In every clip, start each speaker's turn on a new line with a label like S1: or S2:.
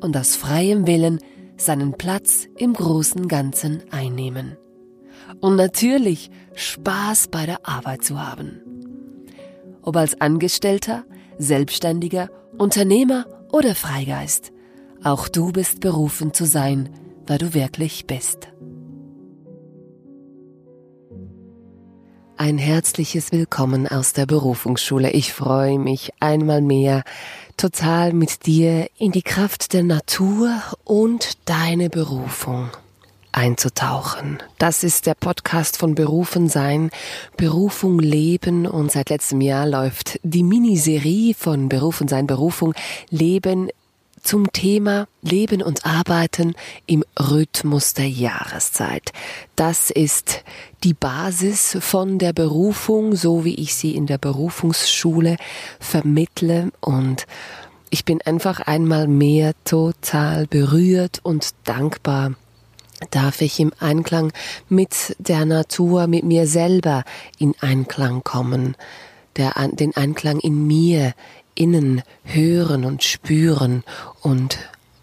S1: und aus freiem Willen seinen Platz im großen Ganzen einnehmen. Und natürlich Spaß bei der Arbeit zu haben. Ob als Angestellter, Selbstständiger, Unternehmer oder Freigeist, auch du bist berufen zu sein, wer du wirklich bist. Ein herzliches Willkommen aus der Berufungsschule. Ich freue mich einmal mehr total mit dir in die Kraft der Natur und deine Berufung einzutauchen. Das ist der Podcast von Berufen sein, Berufung leben und seit letztem Jahr läuft die Miniserie von Berufen sein, Berufung leben zum Thema Leben und Arbeiten im Rhythmus der Jahreszeit. Das ist die Basis von der Berufung, so wie ich sie in der Berufungsschule vermittle und ich bin einfach einmal mehr total berührt und dankbar, darf ich im Einklang mit der Natur, mit mir selber in Einklang kommen, der, den Einklang in mir, innen hören und spüren und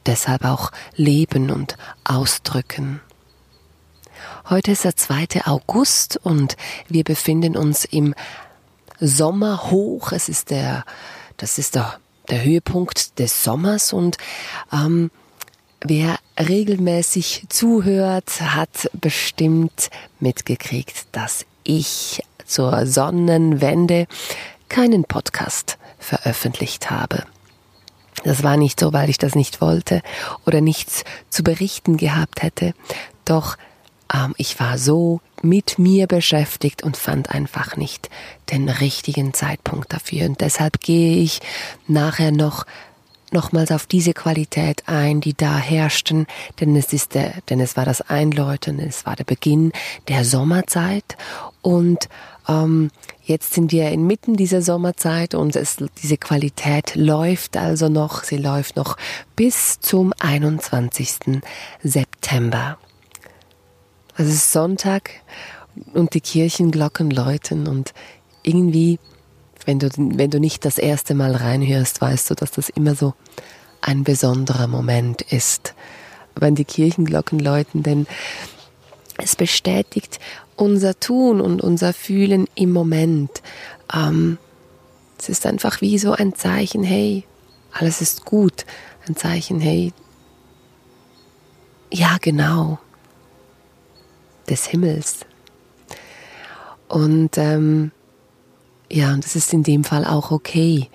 S1: deshalb auch leben und ausdrücken. Heute ist der 2. August und wir befinden uns im Sommerhoch. Es ist der, das ist der, der Höhepunkt des Sommers und ähm, wer regelmäßig zuhört, hat bestimmt mitgekriegt, dass ich zur Sonnenwende keinen Podcast veröffentlicht habe. Das war nicht so, weil ich das nicht wollte oder nichts zu berichten gehabt hätte, doch ähm, ich war so mit mir beschäftigt und fand einfach nicht den richtigen Zeitpunkt dafür. Und deshalb gehe ich nachher noch nochmals auf diese Qualität ein, die da herrschten, denn es ist der, denn es war das Einläuten, es war der Beginn der Sommerzeit und ähm, jetzt sind wir inmitten dieser Sommerzeit und es, diese Qualität läuft also noch, sie läuft noch bis zum 21. September. Es ist Sonntag und die Kirchenglocken läuten und irgendwie, wenn du, wenn du nicht das erste Mal reinhörst, weißt du, dass das immer so ein besonderer Moment ist, wenn die Kirchenglocken läuten, denn es bestätigt unser Tun und unser Fühlen im Moment. Ähm, es ist einfach wie so ein Zeichen, hey, alles ist gut. Ein Zeichen, hey, ja genau, des Himmels. Und ähm, ja, und das ist in dem Fall auch okay.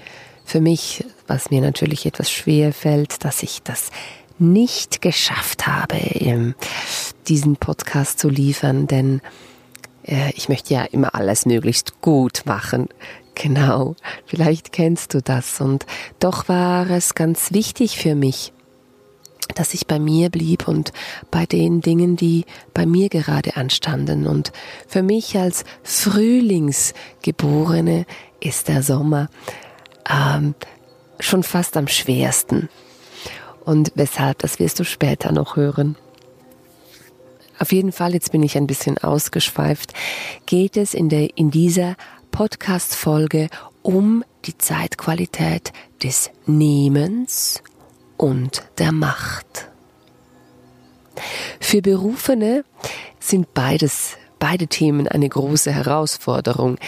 S1: Für mich, was mir natürlich etwas schwer fällt, dass ich das nicht geschafft habe, diesen Podcast zu liefern, denn äh, ich möchte ja immer alles möglichst gut machen. Genau, vielleicht kennst du das. Und doch war es ganz wichtig für mich, dass ich bei mir blieb und bei den Dingen, die bei mir gerade anstanden. Und für mich als Frühlingsgeborene ist der Sommer ähm, schon fast am schwersten. Und weshalb, das wirst du später noch hören. Auf jeden Fall, jetzt bin ich ein bisschen ausgeschweift, geht es in, der, in dieser Podcast-Folge um die Zeitqualität des Nehmens und der Macht. Für Berufene sind beides beide Themen eine große Herausforderung.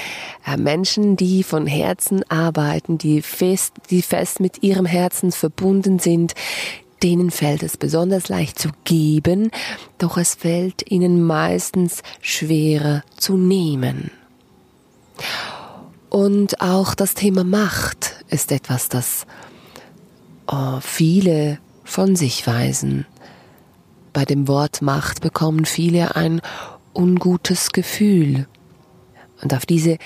S1: Äh, Menschen, die von Herzen arbeiten, die fest, die fest mit ihrem Herzen verbunden sind, denen fällt es besonders leicht zu geben, doch es fällt ihnen meistens schwerer zu nehmen. Und auch das Thema Macht ist etwas, das oh, viele von sich weisen. Bei dem Wort Macht bekommen viele ein ungutes Gefühl. Und auf diese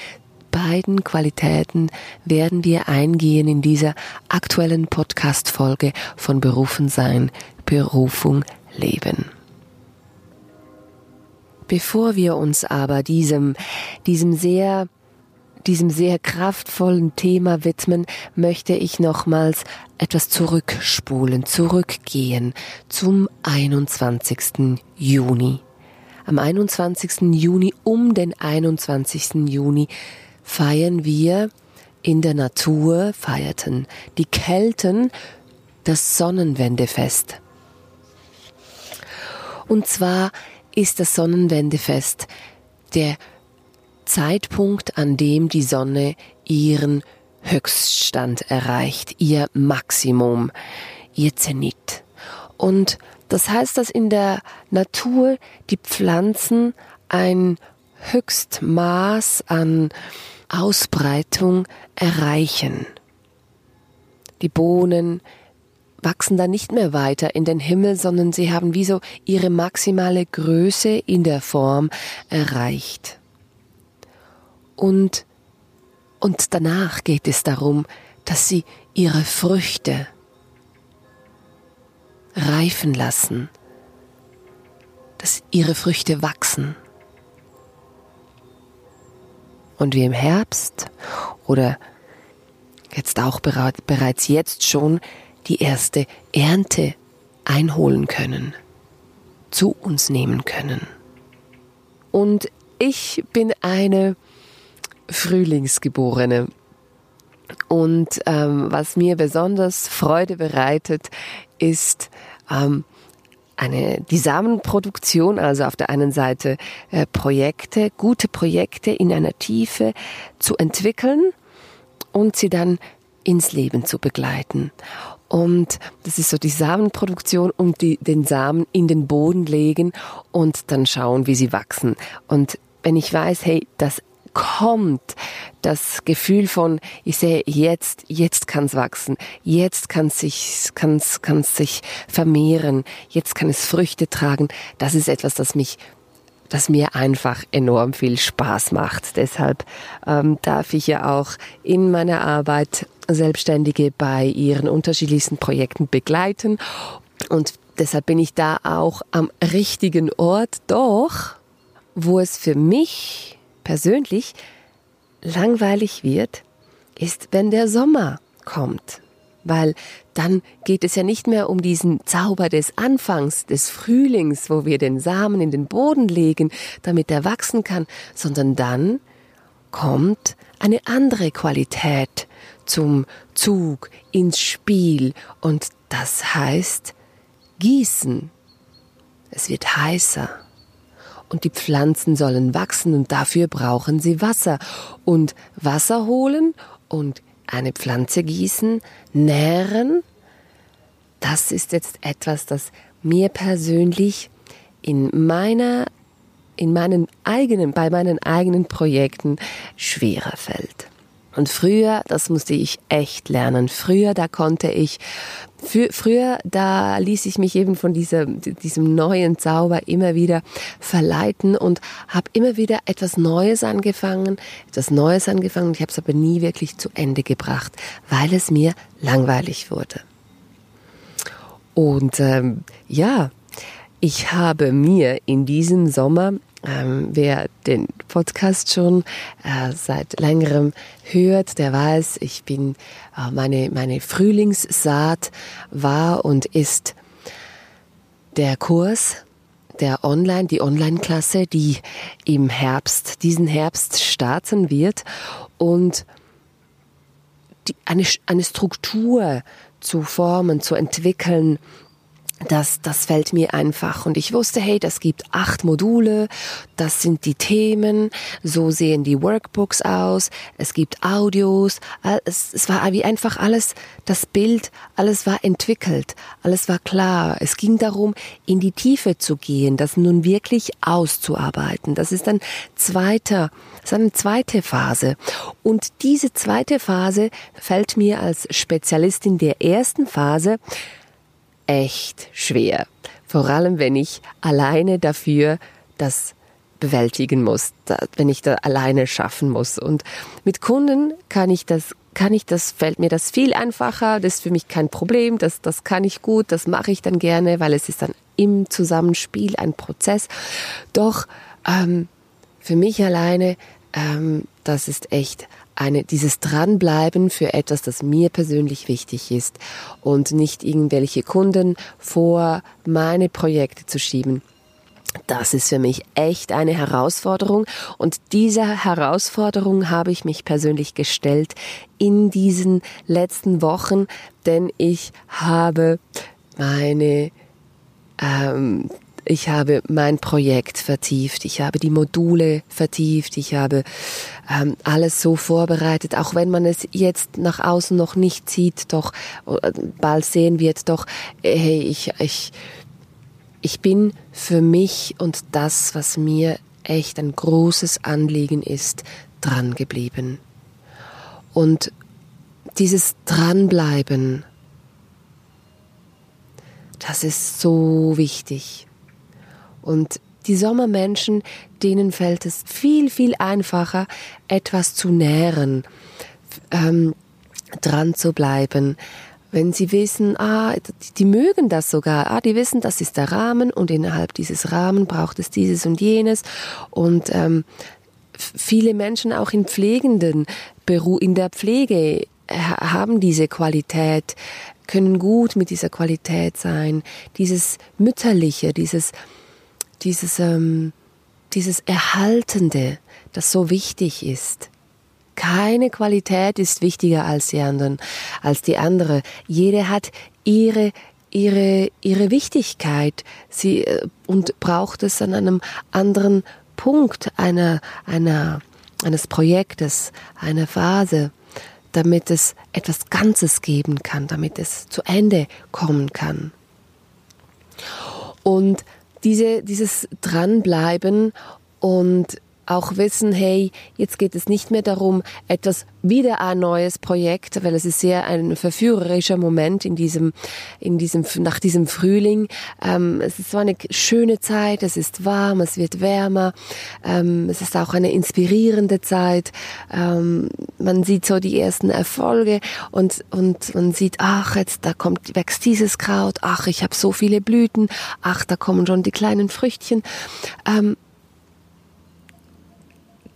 S1: beiden Qualitäten werden wir eingehen in dieser aktuellen Podcast-Folge von Berufen sein, Berufung leben. Bevor wir uns aber diesem, diesem sehr diesem sehr kraftvollen Thema widmen, möchte ich nochmals etwas zurückspulen, zurückgehen zum 21. Juni. Am 21. Juni, um den 21. Juni feiern wir in der Natur, feierten die Kelten das Sonnenwendefest. Und zwar ist das Sonnenwendefest der Zeitpunkt, an dem die Sonne ihren Höchststand erreicht, ihr Maximum, ihr Zenit. Und das heißt, dass in der Natur die Pflanzen ein Höchstmaß an Ausbreitung erreichen. Die Bohnen wachsen dann nicht mehr weiter in den Himmel, sondern sie haben wie so ihre maximale Größe in der Form erreicht. Und, und danach geht es darum, dass sie ihre Früchte reifen lassen, dass ihre Früchte wachsen. Und wie im Herbst oder jetzt auch bereits jetzt schon die erste Ernte einholen können, zu uns nehmen können. Und ich bin eine Frühlingsgeborene. Und ähm, was mir besonders Freude bereitet, ist ähm, eine, die Samenproduktion, also auf der einen Seite äh, Projekte, gute Projekte in einer Tiefe zu entwickeln und sie dann ins Leben zu begleiten. Und das ist so die Samenproduktion und die, den Samen in den Boden legen und dann schauen, wie sie wachsen. Und wenn ich weiß, hey, das kommt das Gefühl von, ich sehe jetzt, jetzt kann es wachsen, jetzt kann es sich, kann's, kann's sich vermehren, jetzt kann es Früchte tragen. Das ist etwas, das mich das mir einfach enorm viel Spaß macht. Deshalb ähm, darf ich ja auch in meiner Arbeit Selbstständige bei ihren unterschiedlichsten Projekten begleiten und deshalb bin ich da auch am richtigen Ort. Doch, wo es für mich persönlich langweilig wird, ist, wenn der Sommer kommt. Weil dann geht es ja nicht mehr um diesen Zauber des Anfangs, des Frühlings, wo wir den Samen in den Boden legen, damit er wachsen kann, sondern dann kommt eine andere Qualität zum Zug, ins Spiel und das heißt gießen. Es wird heißer und die Pflanzen sollen wachsen und dafür brauchen sie Wasser. Und Wasser holen und eine Pflanze gießen, nähren, das ist jetzt etwas, das mir persönlich in meiner, in meinen eigenen, bei meinen eigenen Projekten schwerer fällt. Und früher, das musste ich echt lernen. Früher, da konnte ich, für, früher, da ließ ich mich eben von dieser, diesem neuen Zauber immer wieder verleiten und habe immer wieder etwas Neues angefangen, etwas Neues angefangen. Ich habe es aber nie wirklich zu Ende gebracht, weil es mir langweilig wurde. Und ähm, ja, ich habe mir in diesem Sommer ähm, wer den Podcast schon äh, seit längerem hört, der weiß, ich bin, äh, meine, meine Frühlingssaat war und ist der Kurs, der Online, die Online-Klasse, die im Herbst, diesen Herbst starten wird und die, eine, eine Struktur zu formen, zu entwickeln, das, das fällt mir einfach. Und ich wusste, hey, das gibt acht Module, das sind die Themen, so sehen die Workbooks aus, es gibt Audios, es, es war wie einfach alles, das Bild, alles war entwickelt, alles war klar. Es ging darum, in die Tiefe zu gehen, das nun wirklich auszuarbeiten. Das ist ein zweiter, ist eine zweite Phase. Und diese zweite Phase fällt mir als Spezialistin der ersten Phase echt schwer. Vor allem, wenn ich alleine dafür das bewältigen muss, wenn ich da alleine schaffen muss. Und mit Kunden kann ich das kann ich das, fällt mir das viel einfacher, das ist für mich kein Problem, das, das kann ich gut, das mache ich dann gerne, weil es ist dann im Zusammenspiel ein Prozess. Doch ähm, für mich alleine, ähm, das ist echt eine, dieses Dranbleiben für etwas, das mir persönlich wichtig ist und nicht irgendwelche Kunden vor meine Projekte zu schieben. Das ist für mich echt eine Herausforderung und dieser Herausforderung habe ich mich persönlich gestellt in diesen letzten Wochen, denn ich habe meine ähm, ich habe mein Projekt vertieft, ich habe die Module vertieft, ich habe ähm, alles so vorbereitet, auch wenn man es jetzt nach außen noch nicht sieht, doch äh, bald sehen wird, doch hey, ich, ich, ich bin für mich und das, was mir echt ein großes Anliegen ist, dran geblieben. Und dieses Dranbleiben, das ist so wichtig. Und die Sommermenschen, denen fällt es viel, viel einfacher, etwas zu nähren, ähm, dran zu bleiben. Wenn sie wissen, ah, die, die mögen das sogar, ah, die wissen, das ist der Rahmen und innerhalb dieses Rahmen braucht es dieses und jenes und ähm, viele Menschen auch in pflegenden Beru in der Pflege haben diese Qualität, können gut mit dieser Qualität sein, dieses mütterliche, dieses dieses, ähm, dieses Erhaltende, das so wichtig ist. Keine Qualität ist wichtiger als die anderen, als die andere. Jede hat ihre ihre ihre Wichtigkeit. Sie äh, und braucht es an einem anderen Punkt einer einer eines Projektes, einer Phase, damit es etwas Ganzes geben kann, damit es zu Ende kommen kann. Und diese, dieses Dranbleiben und auch wissen, hey, jetzt geht es nicht mehr darum, etwas wieder ein neues Projekt, weil es ist sehr ein verführerischer Moment in diesem, in diesem, nach diesem Frühling. Ähm, es ist so eine schöne Zeit, es ist warm, es wird wärmer, ähm, es ist auch eine inspirierende Zeit. Ähm, man sieht so die ersten Erfolge und, und man sieht, ach, jetzt da kommt, wächst dieses Kraut, ach, ich habe so viele Blüten, ach, da kommen schon die kleinen Früchtchen. Ähm,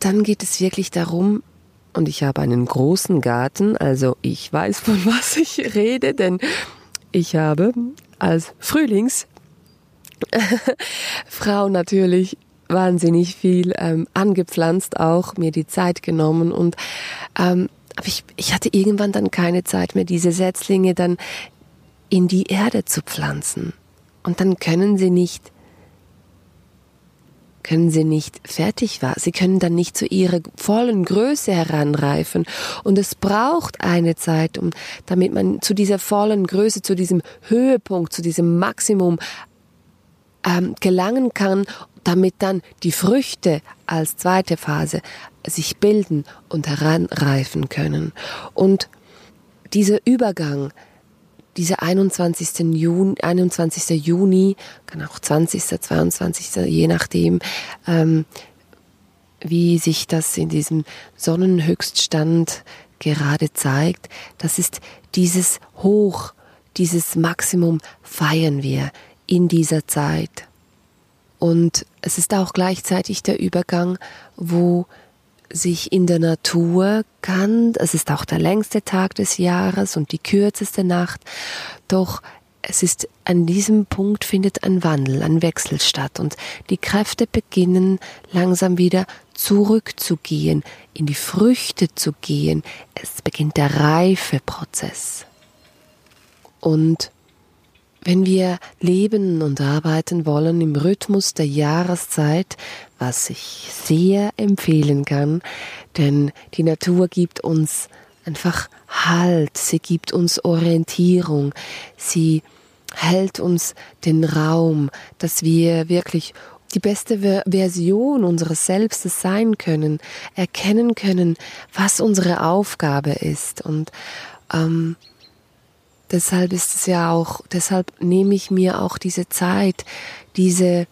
S1: dann geht es wirklich darum, und ich habe einen großen Garten, also ich weiß, von was ich rede, denn ich habe als Frühlingsfrau natürlich wahnsinnig viel ähm, angepflanzt, auch mir die Zeit genommen und ähm, aber ich, ich hatte irgendwann dann keine Zeit mehr, diese Setzlinge dann in die Erde zu pflanzen. Und dann können sie nicht können sie nicht fertig war. Sie können dann nicht zu ihrer vollen Größe heranreifen. Und es braucht eine Zeit, um, damit man zu dieser vollen Größe, zu diesem Höhepunkt, zu diesem Maximum ähm, gelangen kann, damit dann die Früchte als zweite Phase sich bilden und heranreifen können. Und dieser Übergang, dieser 21. Juni, 21. Juni, kann auch 20., 22., je nachdem, ähm, wie sich das in diesem Sonnenhöchststand gerade zeigt, das ist dieses Hoch, dieses Maximum feiern wir in dieser Zeit. Und es ist auch gleichzeitig der Übergang, wo sich in der Natur kann. Es ist auch der längste Tag des Jahres und die kürzeste Nacht. Doch es ist an diesem Punkt findet ein Wandel, ein Wechsel statt und die Kräfte beginnen langsam wieder zurückzugehen, in die Früchte zu gehen. Es beginnt der Reifeprozess. Und wenn wir leben und arbeiten wollen im Rhythmus der Jahreszeit, was ich sehr empfehlen kann, denn die Natur gibt uns einfach Halt, sie gibt uns Orientierung, sie hält uns den Raum, dass wir wirklich die beste Version unseres Selbstes sein können, erkennen können, was unsere Aufgabe ist. Und ähm, deshalb ist es ja auch, deshalb nehme ich mir auch diese Zeit, diese,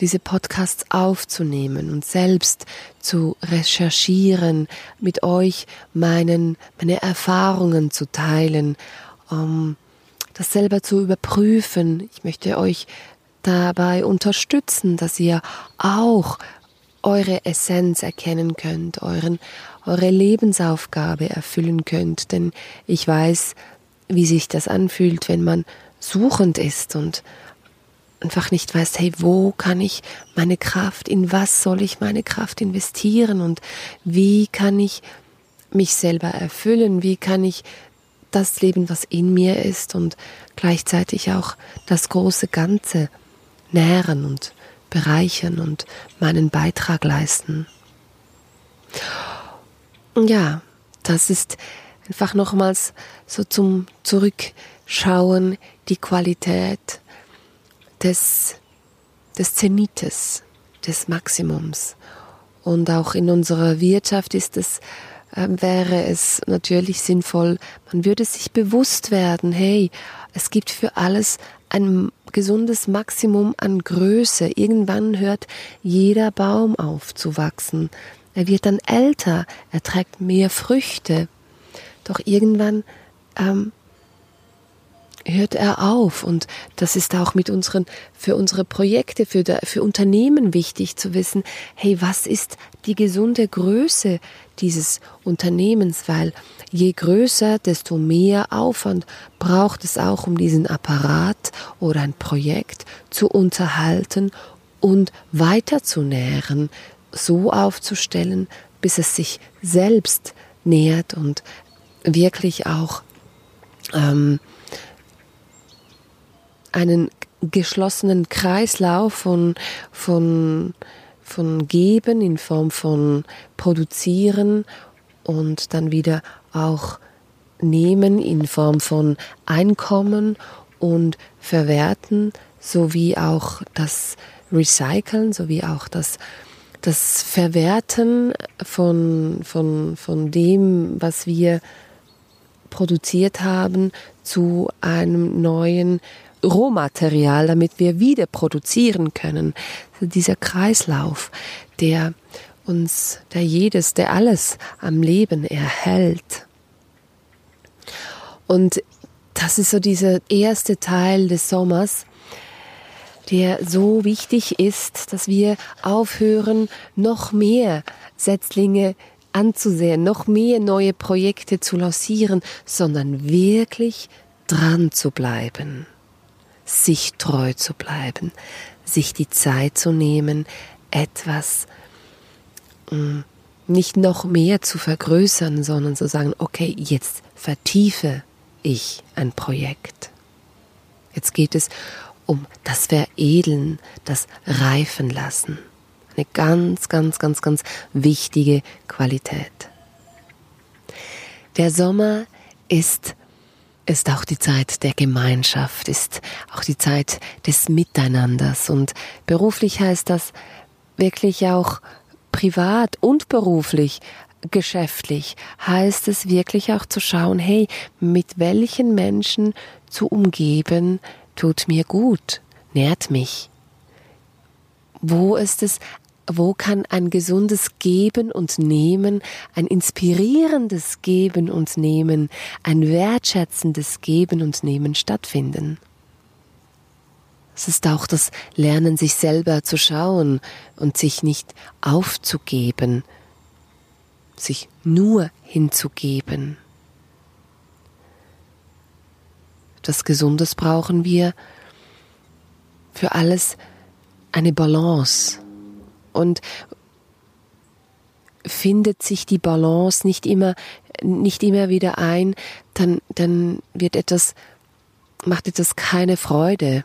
S1: diese Podcasts aufzunehmen und selbst zu recherchieren, mit euch meinen, meine Erfahrungen zu teilen, um das selber zu überprüfen. Ich möchte euch dabei unterstützen, dass ihr auch eure Essenz erkennen könnt, euren, eure Lebensaufgabe erfüllen könnt, denn ich weiß, wie sich das anfühlt, wenn man suchend ist und einfach nicht weiß, hey, wo kann ich meine Kraft, in was soll ich meine Kraft investieren und wie kann ich mich selber erfüllen, wie kann ich das leben, was in mir ist und gleichzeitig auch das große Ganze nähren und bereichern und meinen Beitrag leisten. Ja, das ist einfach nochmals so zum Zurückschauen die Qualität des, des Zenites, des Maximums. Und auch in unserer Wirtschaft ist es, äh, wäre es natürlich sinnvoll, man würde sich bewusst werden, hey, es gibt für alles ein gesundes Maximum an Größe. Irgendwann hört jeder Baum auf zu wachsen. Er wird dann älter, er trägt mehr Früchte. Doch irgendwann ähm, hört er auf. Und das ist auch mit unseren für unsere Projekte für der, für Unternehmen wichtig zu wissen hey was ist die gesunde Größe dieses Unternehmens? Weil je größer desto mehr Aufwand braucht es auch um diesen Apparat oder ein Projekt zu unterhalten und weiter zu nähren so aufzustellen bis es sich selbst nährt und wirklich auch ähm, einen geschlossenen Kreislauf von, von, von Geben in Form von Produzieren und dann wieder auch Nehmen in Form von Einkommen und Verwerten sowie auch das Recyceln sowie auch das das Verwerten von, von, von dem, was wir produziert haben zu einem neuen Rohmaterial, damit wir wieder produzieren können. Also dieser Kreislauf, der uns, der jedes, der alles am Leben erhält. Und das ist so dieser erste Teil des Sommers, der so wichtig ist, dass wir aufhören, noch mehr Setzlinge anzusehen, noch mehr neue Projekte zu lancieren, sondern wirklich dran zu bleiben, sich treu zu bleiben, sich die Zeit zu nehmen, etwas mm, nicht noch mehr zu vergrößern, sondern zu sagen, okay, jetzt vertiefe ich ein Projekt. Jetzt geht es um das Veredeln, das Reifen lassen. Eine ganz, ganz, ganz, ganz wichtige Qualität. Der Sommer ist ist auch die Zeit der Gemeinschaft, ist auch die Zeit des Miteinanders. Und beruflich heißt das wirklich auch privat und beruflich, geschäftlich, heißt es wirklich auch zu schauen, hey, mit welchen Menschen zu umgeben tut mir gut, nährt mich. Wo ist es wo kann ein gesundes Geben und Nehmen, ein inspirierendes Geben und Nehmen, ein wertschätzendes Geben und Nehmen stattfinden? Es ist auch das Lernen, sich selber zu schauen und sich nicht aufzugeben, sich nur hinzugeben. Das Gesundes brauchen wir für alles eine Balance und findet sich die Balance nicht immer, nicht immer wieder ein, dann, dann wird etwas macht das keine Freude.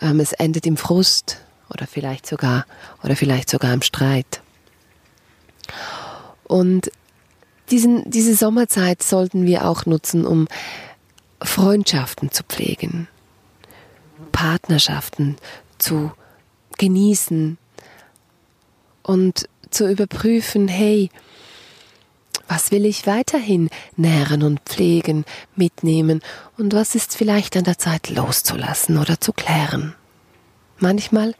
S1: Ähm, es endet im Frust oder vielleicht sogar oder vielleicht sogar im Streit. Und diesen, diese Sommerzeit sollten wir auch nutzen, um Freundschaften zu pflegen, Partnerschaften zu genießen und zu überprüfen, hey, was will ich weiterhin nähren und pflegen, mitnehmen und was ist vielleicht an der Zeit loszulassen oder zu klären. Manchmal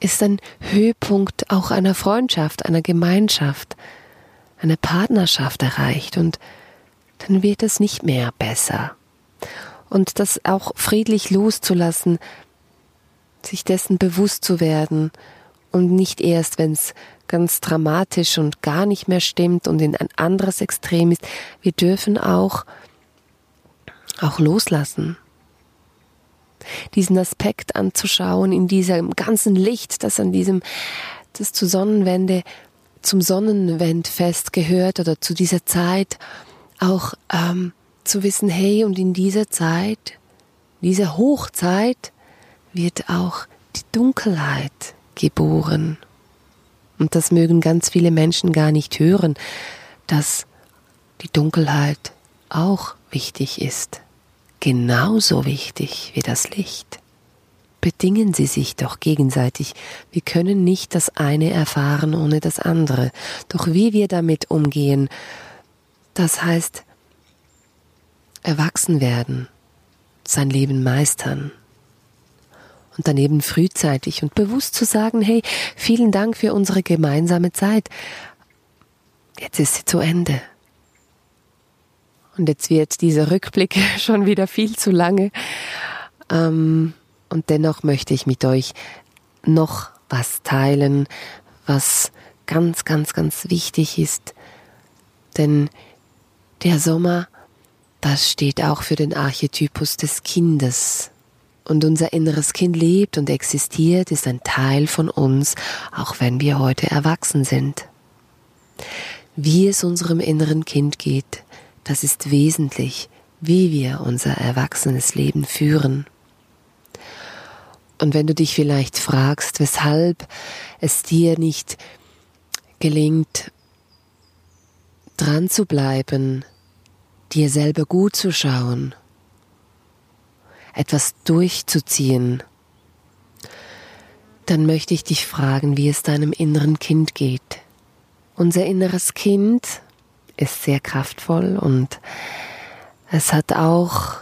S1: ist ein Höhepunkt auch einer Freundschaft, einer Gemeinschaft, einer Partnerschaft erreicht und dann wird es nicht mehr besser. Und das auch friedlich loszulassen, sich dessen bewusst zu werden und nicht erst, wenn es ganz dramatisch und gar nicht mehr stimmt und in ein anderes Extrem ist. Wir dürfen auch, auch loslassen. Diesen Aspekt anzuschauen in diesem ganzen Licht, das an diesem, das zu Sonnenwende, zum Sonnenwendfest gehört oder zu dieser Zeit auch ähm, zu wissen, hey, und in dieser Zeit, dieser Hochzeit wird auch die Dunkelheit geboren. Und das mögen ganz viele Menschen gar nicht hören, dass die Dunkelheit auch wichtig ist. Genauso wichtig wie das Licht. Bedingen sie sich doch gegenseitig. Wir können nicht das eine erfahren ohne das andere. Doch wie wir damit umgehen, das heißt erwachsen werden, sein Leben meistern, und daneben frühzeitig und bewusst zu sagen, hey, vielen Dank für unsere gemeinsame Zeit. Jetzt ist sie zu Ende. Und jetzt wird dieser Rückblick schon wieder viel zu lange. Ähm, und dennoch möchte ich mit euch noch was teilen, was ganz, ganz, ganz wichtig ist. Denn der Sommer, das steht auch für den Archetypus des Kindes und unser inneres Kind lebt und existiert, ist ein Teil von uns, auch wenn wir heute erwachsen sind. Wie es unserem inneren Kind geht, das ist wesentlich, wie wir unser erwachsenes Leben führen. Und wenn du dich vielleicht fragst, weshalb es dir nicht gelingt, dran zu bleiben, dir selber gut zu schauen, etwas durchzuziehen, dann möchte ich dich fragen, wie es deinem inneren Kind geht. Unser inneres Kind ist sehr kraftvoll und es hat auch,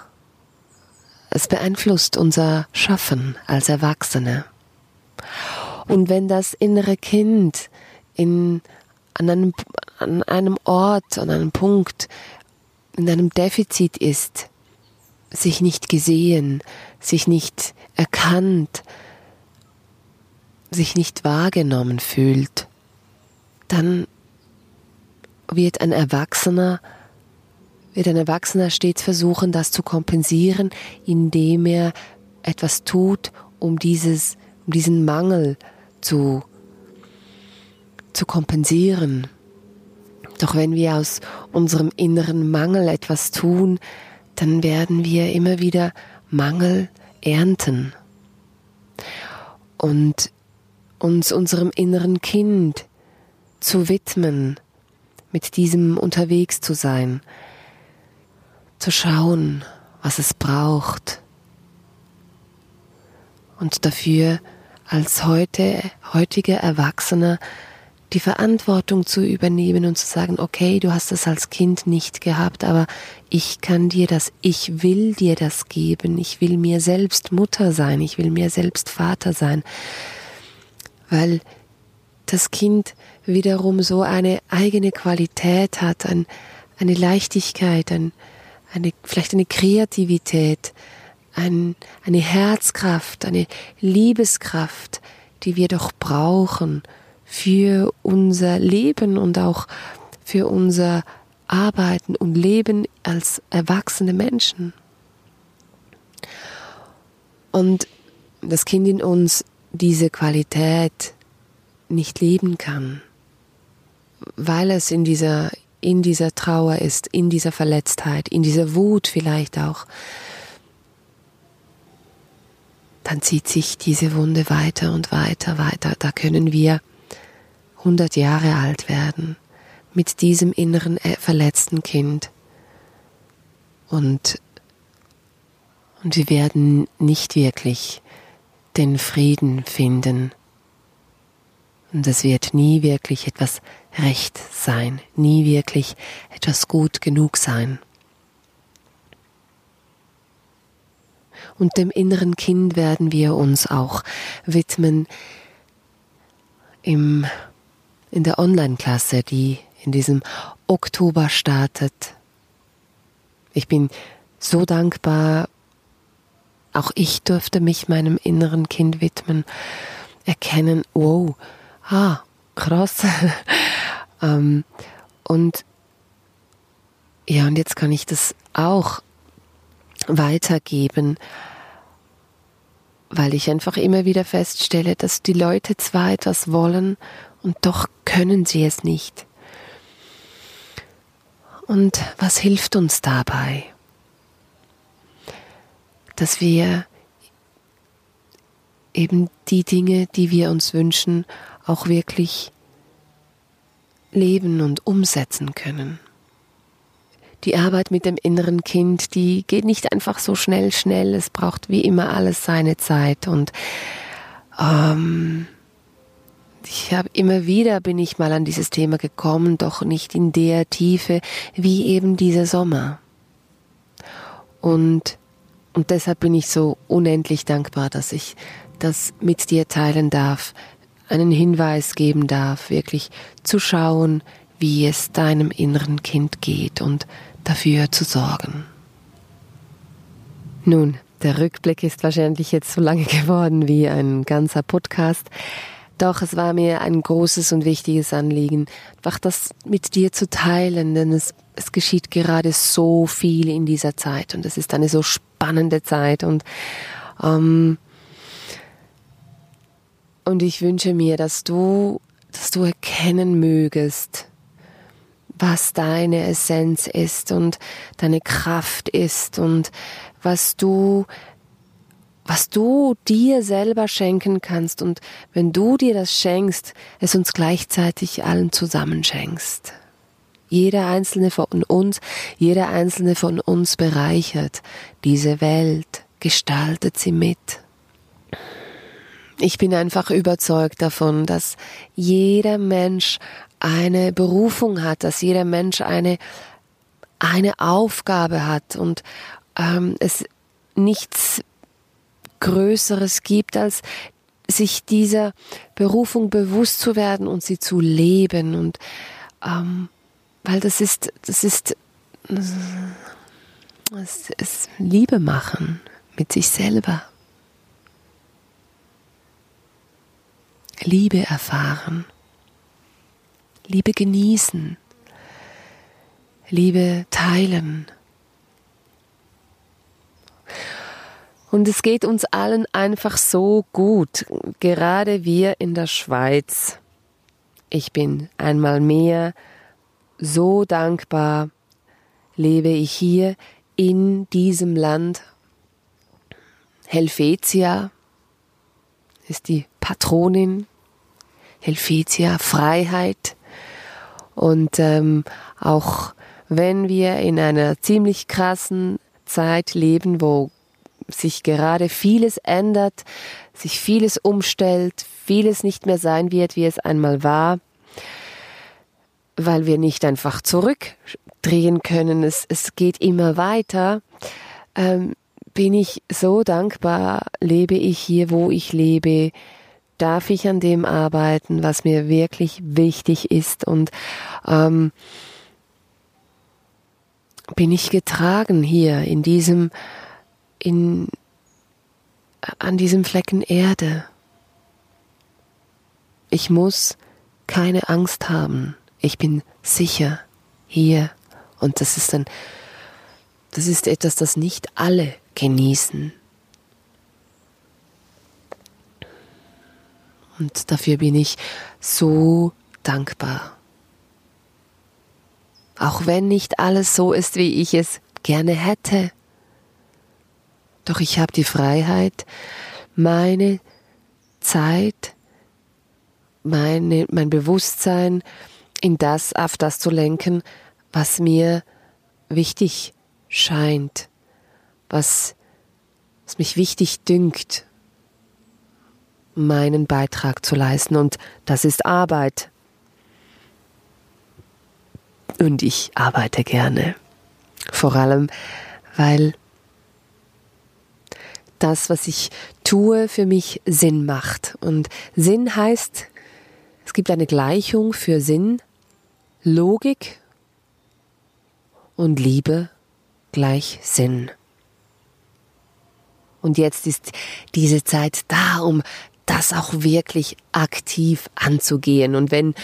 S1: es beeinflusst unser Schaffen als Erwachsene. Und wenn das innere Kind in, an, einem, an einem Ort, an einem Punkt, in einem Defizit ist, sich nicht gesehen, sich nicht erkannt, sich nicht wahrgenommen fühlt, dann wird ein Erwachsener, wird ein Erwachsener stets versuchen, das zu kompensieren, indem er etwas tut, um dieses, um diesen Mangel zu, zu kompensieren. Doch wenn wir aus unserem inneren Mangel etwas tun, dann werden wir immer wieder Mangel ernten. Und uns unserem inneren Kind zu widmen, mit diesem unterwegs zu sein, zu schauen, was es braucht. Und dafür als heute, heutiger Erwachsener die Verantwortung zu übernehmen und zu sagen, okay, du hast das als Kind nicht gehabt, aber ich kann dir das, ich will dir das geben, ich will mir selbst Mutter sein, ich will mir selbst Vater sein, weil das Kind wiederum so eine eigene Qualität hat, ein, eine Leichtigkeit, ein, eine, vielleicht eine Kreativität, ein, eine Herzkraft, eine Liebeskraft, die wir doch brauchen, für unser Leben und auch für unser Arbeiten und Leben als erwachsene Menschen. Und das Kind in uns diese Qualität nicht leben kann, weil es in dieser in dieser Trauer ist, in dieser Verletztheit, in dieser Wut vielleicht auch, dann zieht sich diese Wunde weiter und weiter, weiter. Da können wir 100 Jahre alt werden mit diesem inneren äh, verletzten Kind. Und, und wir werden nicht wirklich den Frieden finden. Und es wird nie wirklich etwas recht sein, nie wirklich etwas gut genug sein. und dem inneren Kind werden wir uns auch widmen im, in der Online-Klasse, die in diesem Oktober startet. Ich bin so dankbar, auch ich durfte mich meinem inneren Kind widmen, erkennen, wow, ah, krass. ähm, und ja, und jetzt kann ich das auch weitergeben, weil ich einfach immer wieder feststelle, dass die Leute zwar etwas wollen und doch können sie es nicht. Und was hilft uns dabei? Dass wir eben die Dinge, die wir uns wünschen, auch wirklich leben und umsetzen können die Arbeit mit dem inneren Kind, die geht nicht einfach so schnell, schnell. Es braucht wie immer alles seine Zeit. Und ähm, ich habe immer wieder bin ich mal an dieses Thema gekommen, doch nicht in der Tiefe wie eben dieser Sommer. Und und deshalb bin ich so unendlich dankbar, dass ich das mit dir teilen darf, einen Hinweis geben darf, wirklich zu schauen, wie es deinem inneren Kind geht und dafür zu sorgen. Nun, der Rückblick ist wahrscheinlich jetzt so lange geworden wie ein ganzer Podcast. Doch es war mir ein großes und wichtiges Anliegen, einfach das mit dir zu teilen, denn es, es geschieht gerade so viel in dieser Zeit und es ist eine so spannende Zeit und ähm, und ich wünsche mir, dass du, dass du erkennen mögest, was deine Essenz ist und deine Kraft ist und was du was du dir selber schenken kannst und wenn du dir das schenkst, es uns gleichzeitig allen zusammen schenkst. Jeder einzelne von uns, jeder einzelne von uns bereichert diese Welt, gestaltet sie mit. Ich bin einfach überzeugt davon, dass jeder Mensch eine Berufung hat, dass jeder Mensch eine, eine Aufgabe hat und ähm, es nichts Größeres gibt, als sich dieser Berufung bewusst zu werden und sie zu leben und ähm, weil das ist, das ist, es ist Liebe machen mit sich selber. Liebe erfahren. Liebe genießen, Liebe teilen. Und es geht uns allen einfach so gut, gerade wir in der Schweiz. Ich bin einmal mehr so dankbar, lebe ich hier in diesem Land. Helvetia ist die Patronin. Helvetia Freiheit. Und ähm, auch wenn wir in einer ziemlich krassen Zeit leben, wo sich gerade vieles ändert, sich vieles umstellt, vieles nicht mehr sein wird, wie es einmal war, weil wir nicht einfach zurückdrehen können, es, es geht immer weiter, ähm, bin ich so dankbar, lebe ich hier, wo ich lebe, darf ich an dem arbeiten, was mir wirklich wichtig ist? Und ähm, bin ich getragen hier in diesem, in, an diesem Flecken Erde. Ich muss keine Angst haben. Ich bin sicher hier. Und das ist dann, das ist etwas, das nicht alle genießen. Und dafür bin ich so dankbar. auch wenn nicht alles so ist, wie ich es gerne hätte. Doch ich habe die Freiheit, meine Zeit, meine, mein Bewusstsein in das, auf das zu lenken, was mir wichtig scheint, was, was mich wichtig dünkt, meinen Beitrag zu leisten. Und das ist Arbeit. Und ich arbeite gerne. Vor allem, weil das, was ich tue, für mich Sinn macht. Und Sinn heißt, es gibt eine Gleichung für Sinn, Logik und Liebe gleich Sinn. Und jetzt ist diese Zeit da, um das auch wirklich aktiv anzugehen. Und wenn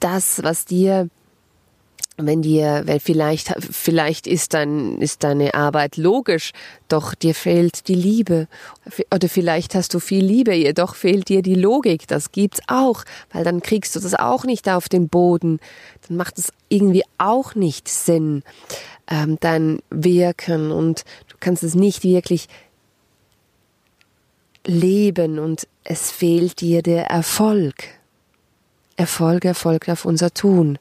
S1: das, was dir wenn dir, wenn vielleicht, vielleicht ist dein, ist deine Arbeit logisch, doch dir fehlt die Liebe. Oder vielleicht hast du viel Liebe, jedoch fehlt dir die Logik. Das gibt's auch, weil dann kriegst du das auch nicht auf den Boden. Dann macht es irgendwie auch nicht Sinn, ähm, dein Wirken und du kannst es nicht wirklich leben und es fehlt dir der Erfolg. Erfolg, Erfolg auf unser Tun.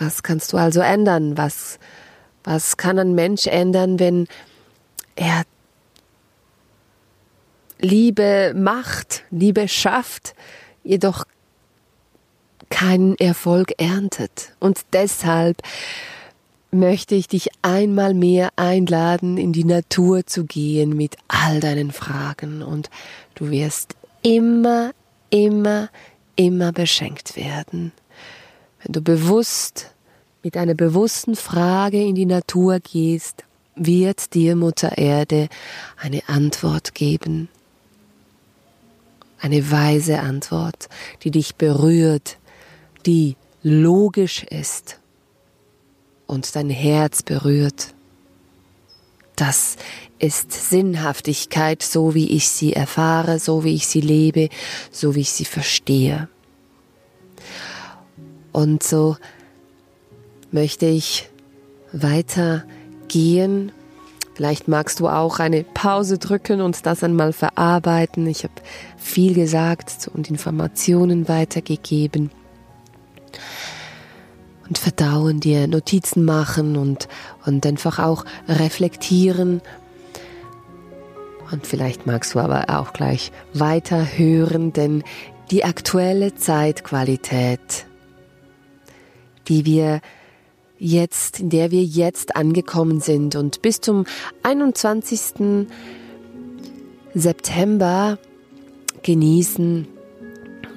S1: Was kannst du also ändern? Was, was kann ein Mensch ändern, wenn er Liebe macht, Liebe schafft, jedoch keinen Erfolg erntet? Und deshalb möchte ich dich einmal mehr einladen, in die Natur zu gehen mit all deinen Fragen und du wirst immer, immer, immer beschenkt werden. Wenn du bewusst mit einer bewussten Frage in die Natur gehst, wird dir Mutter Erde eine Antwort geben. Eine weise Antwort, die dich berührt, die logisch ist und dein Herz berührt. Das ist Sinnhaftigkeit, so wie ich sie erfahre, so wie ich sie lebe, so wie ich sie verstehe. Und so möchte ich weiter gehen. Vielleicht magst du auch eine Pause drücken und das einmal verarbeiten. Ich habe viel gesagt und Informationen weitergegeben. Und verdauen dir Notizen machen und, und einfach auch reflektieren. Und vielleicht magst du aber auch gleich weiter hören, denn die aktuelle Zeitqualität die wir jetzt, in der wir jetzt angekommen sind. Und bis zum 21. September genießen.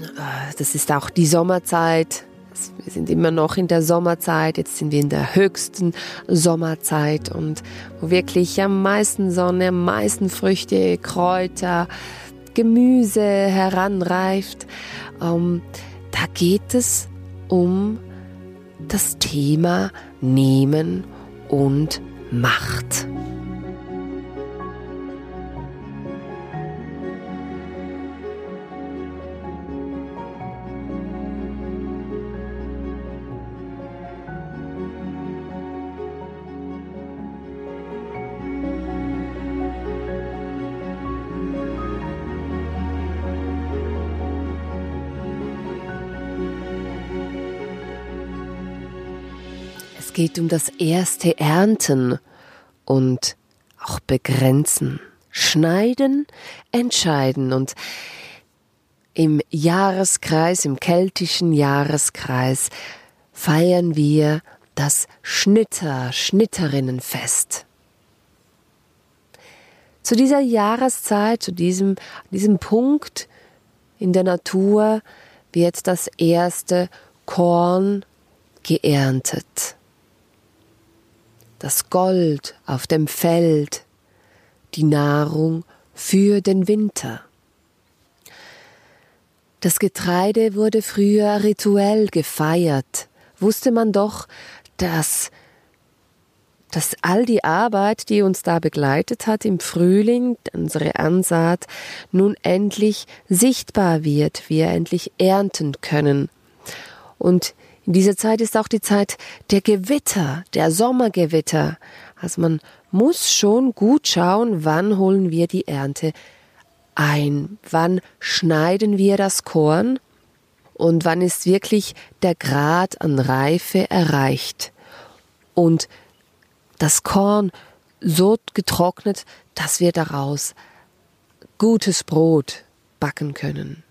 S1: Äh, das ist auch die Sommerzeit. Wir sind immer noch in der Sommerzeit. Jetzt sind wir in der höchsten Sommerzeit und wo wirklich am meisten Sonne, am meisten Früchte, Kräuter, Gemüse heranreift. Ähm, da geht es um das Thema Nehmen und Macht. Geht um das erste Ernten und auch begrenzen, schneiden, entscheiden. Und im Jahreskreis, im keltischen Jahreskreis feiern wir das Schnitter, Schnitterinnenfest. Zu dieser Jahreszeit, zu diesem, diesem Punkt in der Natur wird das erste Korn geerntet das Gold auf dem Feld, die Nahrung für den Winter. Das Getreide wurde früher rituell gefeiert, wusste man doch, dass dass all die Arbeit, die uns da begleitet hat im Frühling, unsere Ansaat, nun endlich sichtbar wird, wir endlich ernten können. Und in dieser Zeit ist auch die Zeit der Gewitter, der Sommergewitter. Also man muss schon gut schauen, wann holen wir die Ernte ein, wann schneiden wir das Korn und wann ist wirklich der Grad an Reife erreicht. Und das Korn so getrocknet, dass wir daraus gutes Brot backen können.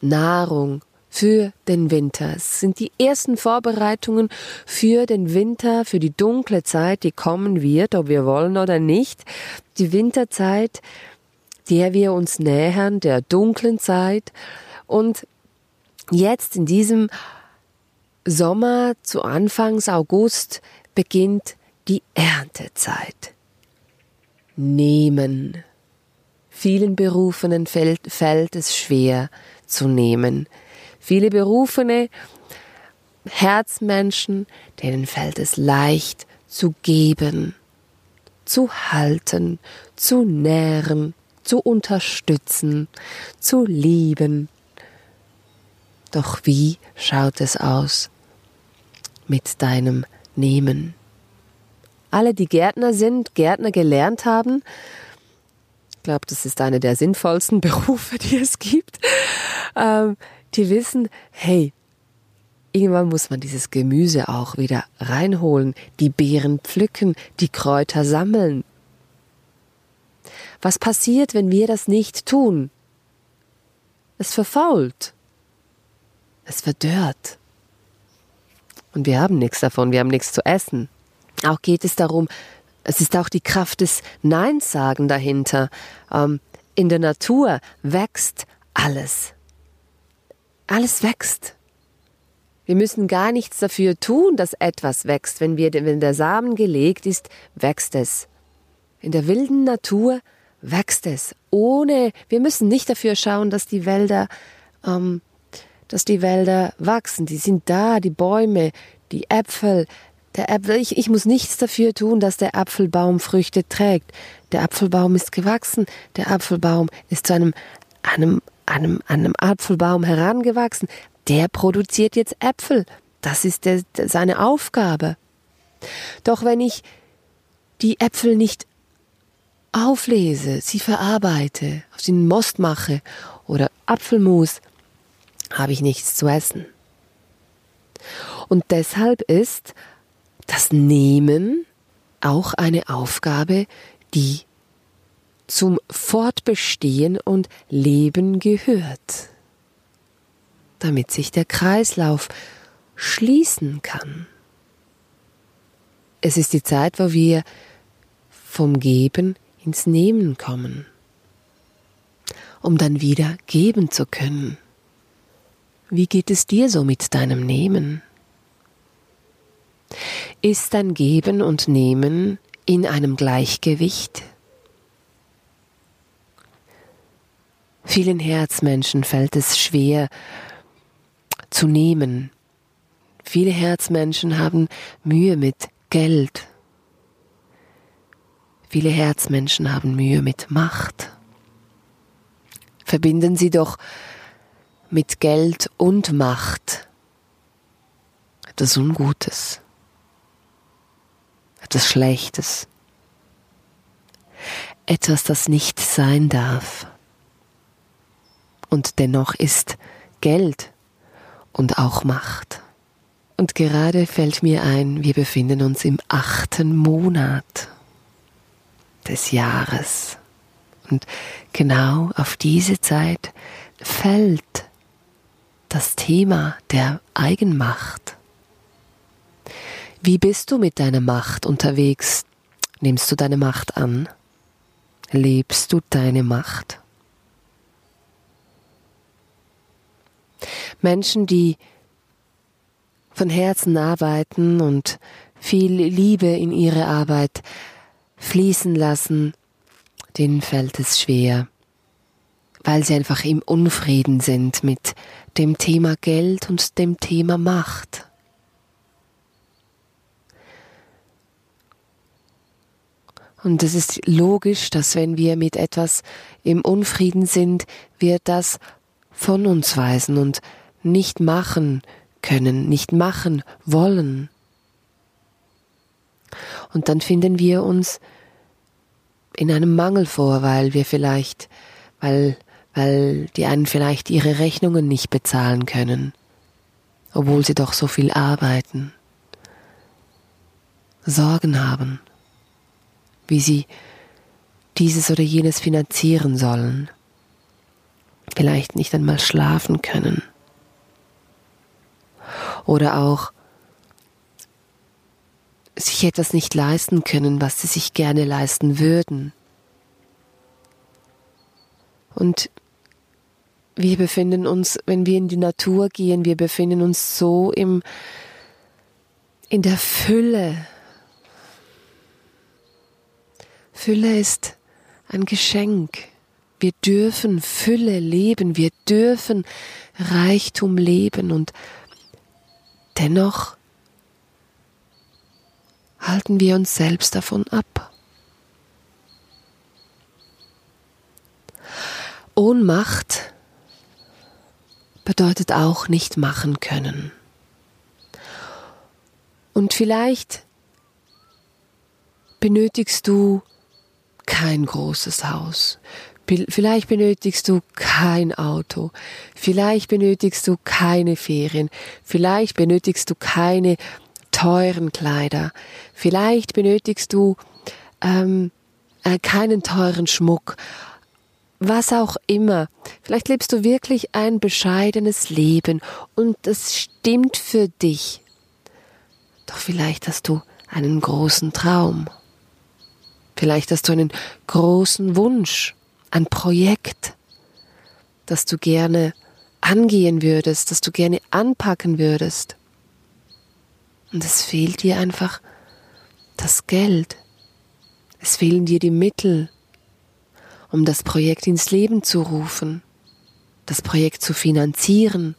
S1: Nahrung für den Winter. Es sind die ersten Vorbereitungen für den Winter, für die dunkle Zeit, die kommen wird, ob wir wollen oder nicht. Die Winterzeit, der wir uns nähern, der dunklen Zeit. Und jetzt in diesem Sommer zu Anfangs August beginnt die Erntezeit. Nehmen. Vielen Berufenen fällt, fällt es schwer zu nehmen. Viele Berufene, Herzmenschen, denen fällt es leicht zu geben, zu halten, zu nähren, zu unterstützen, zu lieben. Doch wie schaut es aus mit deinem Nehmen? alle, die Gärtner sind, Gärtner gelernt haben. Ich glaube, das ist einer der sinnvollsten Berufe, die es gibt. Ähm, die wissen, hey, irgendwann muss man dieses Gemüse auch wieder reinholen, die Beeren pflücken, die Kräuter sammeln. Was passiert, wenn wir das nicht tun? Es verfault. Es verdörrt. Und wir haben nichts davon, wir haben nichts zu essen. Auch geht es darum, es ist auch die Kraft des Neins sagen dahinter. Ähm, in der Natur wächst alles. Alles wächst. Wir müssen gar nichts dafür tun, dass etwas wächst. Wenn, wir, wenn der Samen gelegt ist, wächst es. In der wilden Natur wächst es. Ohne, wir müssen nicht dafür schauen, dass die Wälder, ähm, dass die Wälder wachsen. Die sind da, die Bäume, die Äpfel, der Äpfel, ich, ich muss nichts dafür tun, dass der Apfelbaum Früchte trägt. Der Apfelbaum ist gewachsen, der Apfelbaum ist zu einem, einem, einem, einem Apfelbaum herangewachsen. Der produziert jetzt Äpfel. Das ist der, seine Aufgabe. Doch wenn ich die Äpfel nicht auflese, sie verarbeite, auf den Most mache oder Apfelmus, habe ich nichts zu essen. Und deshalb ist das Nehmen auch eine Aufgabe, die zum Fortbestehen und Leben gehört, damit sich der Kreislauf schließen kann. Es ist die Zeit, wo wir vom Geben ins Nehmen kommen, um dann wieder geben zu können. Wie geht es dir so mit deinem Nehmen? Ist dein Geben und Nehmen in einem Gleichgewicht? Vielen Herzmenschen fällt es schwer zu nehmen. Viele Herzmenschen haben Mühe mit Geld. Viele Herzmenschen haben Mühe mit Macht. Verbinden Sie doch mit Geld und Macht etwas Ungutes etwas Schlechtes, etwas, das nicht sein darf. Und dennoch ist Geld und auch Macht. Und gerade fällt mir ein, wir befinden uns im achten Monat des Jahres. Und genau auf diese Zeit fällt das Thema der Eigenmacht. Wie bist du mit deiner Macht unterwegs? Nimmst du deine Macht an? Lebst du deine Macht? Menschen, die von Herzen arbeiten und viel Liebe in ihre Arbeit fließen lassen, denen fällt es schwer, weil sie einfach im Unfrieden sind mit dem Thema Geld und dem Thema Macht. Und es ist logisch, dass wenn wir mit etwas im Unfrieden sind, wir das von uns weisen und nicht machen können, nicht machen wollen. Und dann finden wir uns in einem Mangel vor, weil wir vielleicht, weil, weil die einen vielleicht ihre Rechnungen nicht bezahlen können, obwohl sie doch so viel arbeiten, Sorgen haben wie sie dieses oder jenes finanzieren sollen, vielleicht nicht einmal schlafen können oder auch sich etwas nicht leisten können, was sie sich gerne leisten würden. Und wir befinden uns, wenn wir in die Natur gehen, wir befinden uns so im, in der Fülle Fülle ist ein Geschenk. Wir dürfen Fülle leben, wir dürfen Reichtum leben und dennoch halten wir uns selbst davon ab. Ohnmacht bedeutet auch nicht machen können. Und vielleicht benötigst du kein großes Haus. Vielleicht benötigst du kein Auto. Vielleicht benötigst du keine Ferien. Vielleicht benötigst du keine teuren Kleider. Vielleicht benötigst du ähm, äh, keinen teuren Schmuck. Was auch immer. Vielleicht lebst du wirklich ein bescheidenes Leben und das stimmt für dich. Doch vielleicht hast du einen großen Traum. Vielleicht hast du einen großen Wunsch, ein Projekt, das du gerne angehen würdest, das du gerne anpacken würdest. Und es fehlt dir einfach das Geld. Es fehlen dir die Mittel, um das Projekt ins Leben zu rufen, das Projekt zu finanzieren,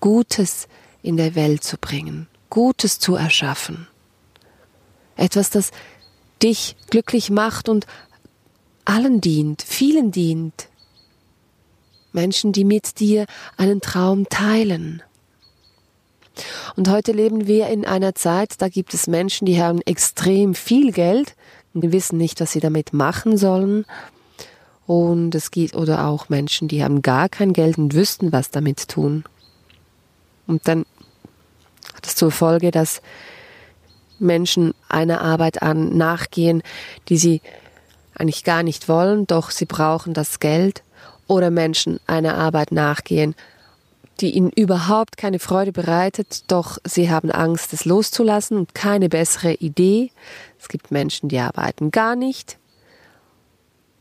S1: Gutes in der Welt zu bringen, Gutes zu erschaffen. Etwas, das dich glücklich macht und allen dient, vielen dient. Menschen, die mit dir einen Traum teilen. Und heute leben wir in einer Zeit, da gibt es Menschen, die haben extrem viel Geld und wissen nicht, was sie damit machen sollen. Und es gibt oder auch Menschen, die haben gar kein Geld und wüssten, was damit tun. Und dann hat es zur Folge, dass Menschen einer Arbeit an nachgehen, die sie eigentlich gar nicht wollen, doch sie brauchen das Geld, oder Menschen einer Arbeit nachgehen, die ihnen überhaupt keine Freude bereitet, doch sie haben Angst, es loszulassen und keine bessere Idee. Es gibt Menschen, die arbeiten gar nicht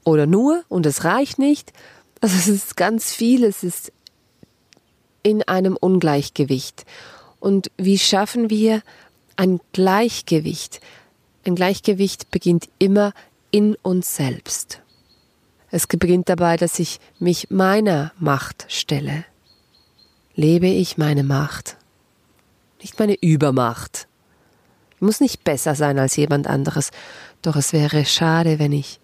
S1: oder nur und es reicht nicht. Also es ist ganz viel, es ist in einem Ungleichgewicht. Und wie schaffen wir ein Gleichgewicht. Ein Gleichgewicht beginnt immer in uns selbst. Es beginnt dabei, dass ich mich meiner Macht stelle. Lebe ich meine Macht, nicht meine Übermacht. Ich muss nicht besser sein als jemand anderes, doch es wäre schade, wenn ich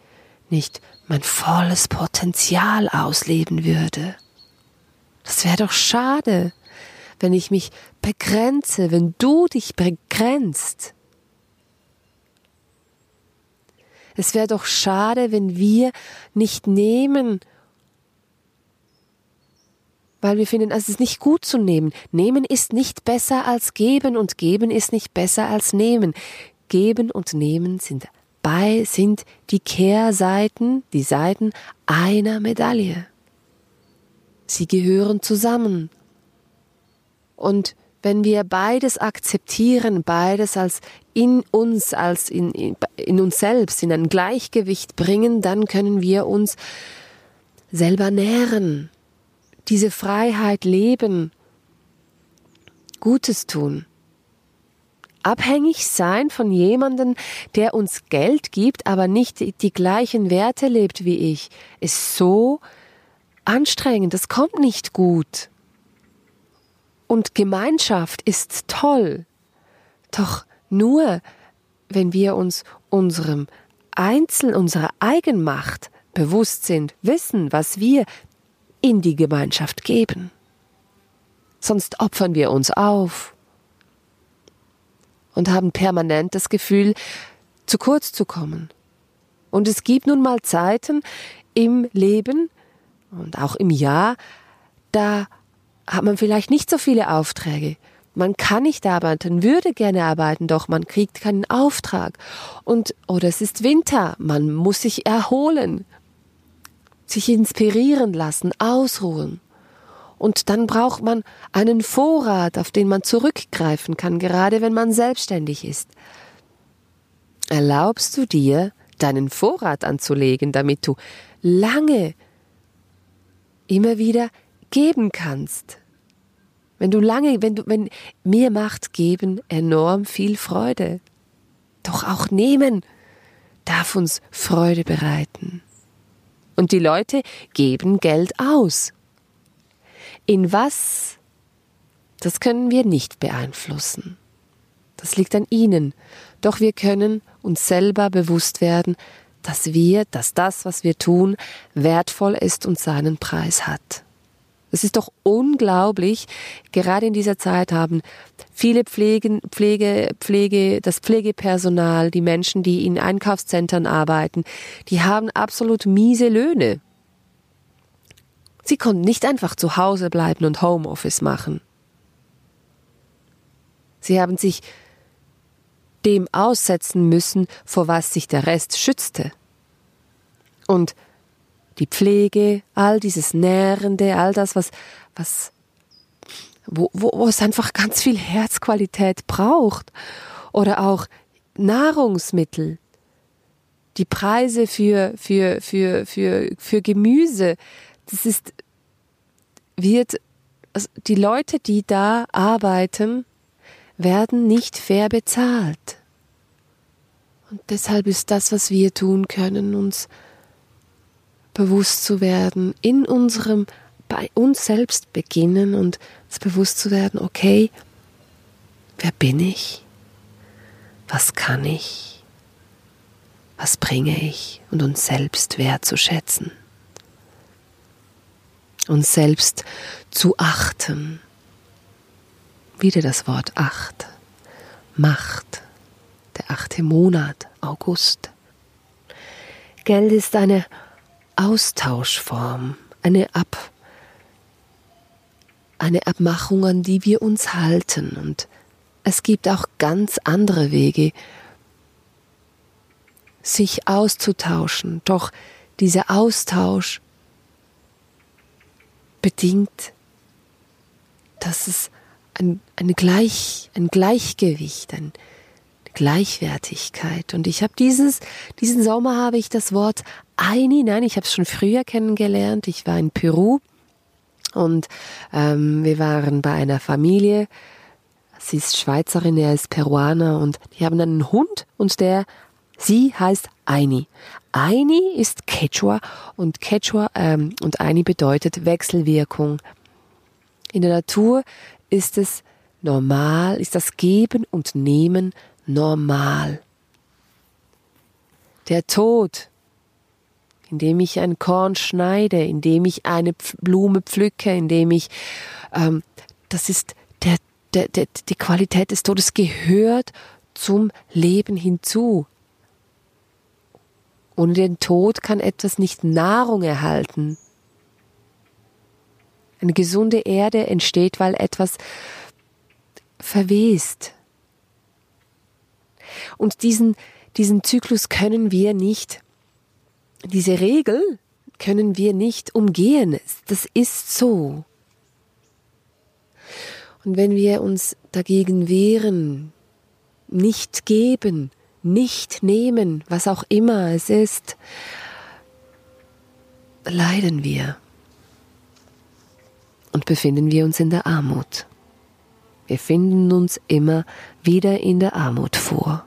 S1: nicht mein volles Potenzial ausleben würde. Das wäre doch schade wenn ich mich begrenze, wenn du dich begrenzt. Es wäre doch schade, wenn wir nicht nehmen, weil wir finden, es ist nicht gut zu nehmen. Nehmen ist nicht besser als geben und geben ist nicht besser als nehmen. Geben und nehmen sind bei sind die Kehrseiten, die Seiten einer Medaille. Sie gehören zusammen. Und wenn wir beides akzeptieren, beides als in uns, als in, in, uns selbst, in ein Gleichgewicht bringen, dann können wir uns selber nähren, diese Freiheit leben, Gutes tun. Abhängig sein von jemandem, der uns Geld gibt, aber nicht die gleichen Werte lebt wie ich, ist so anstrengend, das kommt nicht gut. Und Gemeinschaft ist toll. Doch nur, wenn wir uns unserem einzeln unserer Eigenmacht bewusst sind, wissen, was wir in die Gemeinschaft geben. Sonst opfern wir uns auf und haben permanent das Gefühl, zu kurz zu kommen. Und es gibt nun mal Zeiten im Leben und auch im Jahr, da hat man vielleicht nicht so viele Aufträge. Man kann nicht arbeiten, würde gerne arbeiten, doch man kriegt keinen Auftrag. Und, oder es ist Winter, man muss sich erholen, sich inspirieren lassen, ausruhen. Und dann braucht man einen Vorrat, auf den man zurückgreifen kann, gerade wenn man selbstständig ist. Erlaubst du dir, deinen Vorrat anzulegen, damit du lange immer wieder geben kannst? Wenn du lange, wenn du, wenn mir macht geben enorm viel Freude. Doch auch nehmen darf uns Freude bereiten. Und die Leute geben Geld aus. In was? Das können wir nicht beeinflussen. Das liegt an ihnen. Doch wir können uns selber bewusst werden, dass wir, dass das, was wir tun, wertvoll ist und seinen Preis hat. Es ist doch unglaublich, gerade in dieser Zeit haben viele Pflegen, Pflege, Pflege, das Pflegepersonal, die Menschen, die in Einkaufszentren arbeiten, die haben absolut miese Löhne. Sie konnten nicht einfach zu Hause bleiben und Homeoffice machen. Sie haben sich dem aussetzen müssen, vor was sich der Rest schützte. Und die Pflege, all dieses Nährende, all das, was, was, wo, wo, wo es einfach ganz viel Herzqualität braucht. Oder auch Nahrungsmittel. Die Preise für, für, für, für, für Gemüse, das ist, wird, also die Leute, die da arbeiten, werden nicht fair bezahlt. Und deshalb ist das, was wir tun können, uns bewusst zu werden, in unserem, bei uns selbst beginnen und uns bewusst zu werden, okay, wer bin ich? Was kann ich? Was bringe ich? Und uns selbst wertzuschätzen uns selbst zu achten. Wieder das Wort Acht. Macht. Der achte Monat, August. Geld ist eine Austauschform, eine Ab, eine Abmachung, an die wir uns halten. Und es gibt auch ganz andere Wege, sich auszutauschen. Doch dieser Austausch bedingt, dass es ein, eine Gleich, ein Gleichgewicht, eine Gleichwertigkeit. Und ich habe dieses, diesen Sommer habe ich das Wort Aini, nein, ich habe es schon früher kennengelernt. Ich war in Peru und ähm, wir waren bei einer Familie. Sie ist Schweizerin, er ist Peruaner und die haben einen Hund und der, sie heißt Aini. Aini ist Quechua und Quechua ähm, und Aini bedeutet Wechselwirkung. In der Natur ist es normal, ist das Geben und Nehmen normal. Der Tod, indem ich ein Korn schneide, indem ich eine Blume pflücke, indem ich, ähm, das ist der, der, der, die Qualität des Todes gehört zum Leben hinzu. Ohne den Tod kann etwas nicht Nahrung erhalten. Eine gesunde Erde entsteht, weil etwas verwest. Und diesen, diesen Zyklus können wir nicht, diese Regel können wir nicht umgehen. Das ist so. Und wenn wir uns dagegen wehren, nicht geben, nicht nehmen, was auch immer es ist, leiden wir und befinden wir uns in der Armut. Wir finden uns immer wieder in der Armut vor.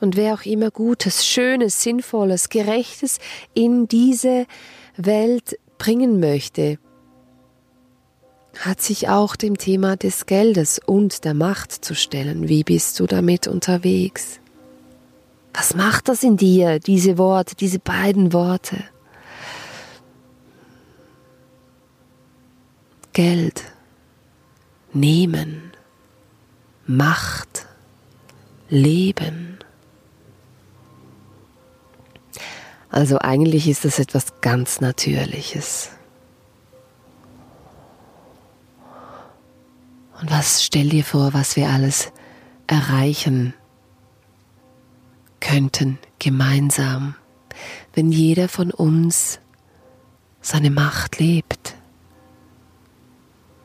S1: Und wer auch immer Gutes, Schönes, Sinnvolles, Gerechtes in diese Welt bringen möchte, hat sich auch dem Thema des Geldes und der Macht zu stellen. Wie bist du damit unterwegs? Was macht das in dir, diese Worte, diese beiden Worte? Geld, nehmen, Macht, Leben. Also eigentlich ist das etwas ganz Natürliches. Und was stell dir vor, was wir alles erreichen könnten gemeinsam, wenn jeder von uns seine Macht lebt,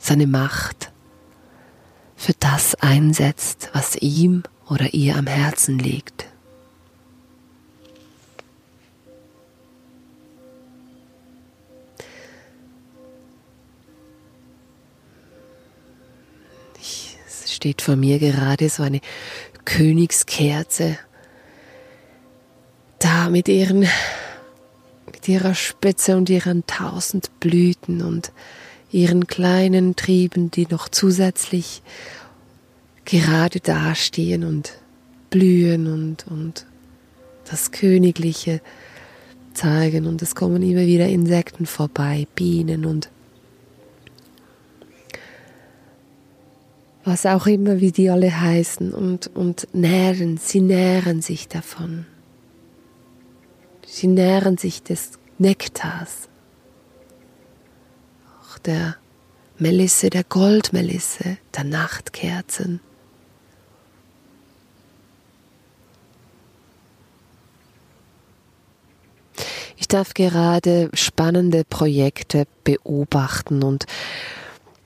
S1: seine Macht für das einsetzt, was ihm oder ihr am Herzen liegt. es steht vor mir gerade so eine Königskerze da mit ihren mit ihrer Spitze und ihren tausend Blüten und ihren kleinen Trieben, die noch zusätzlich gerade dastehen und blühen und, und das Königliche zeigen. Und es kommen immer wieder Insekten vorbei, Bienen und was auch immer, wie die alle heißen, und, und nähren, sie nähren sich davon. Sie nähren sich des Nektars der Melisse, der Goldmelisse, der Nachtkerzen. Ich darf gerade spannende Projekte beobachten und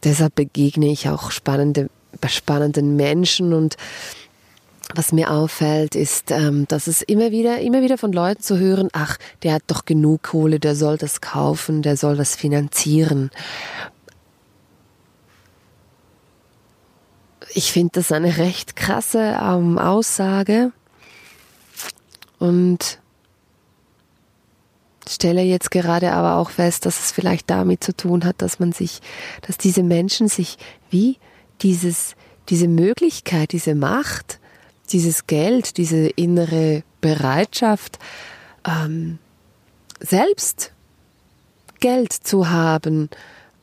S1: deshalb begegne ich auch spannende, spannenden Menschen und was mir auffällt, ist, ähm, dass es immer wieder, immer wieder von Leuten zu hören, ach, der hat doch genug Kohle, der soll das kaufen, der soll das finanzieren. Ich finde das eine recht krasse ähm, Aussage und stelle jetzt gerade aber auch fest, dass es vielleicht damit zu tun hat, dass man sich, dass diese Menschen sich wie dieses, diese Möglichkeit, diese Macht dieses Geld, diese innere Bereitschaft, ähm, selbst Geld zu haben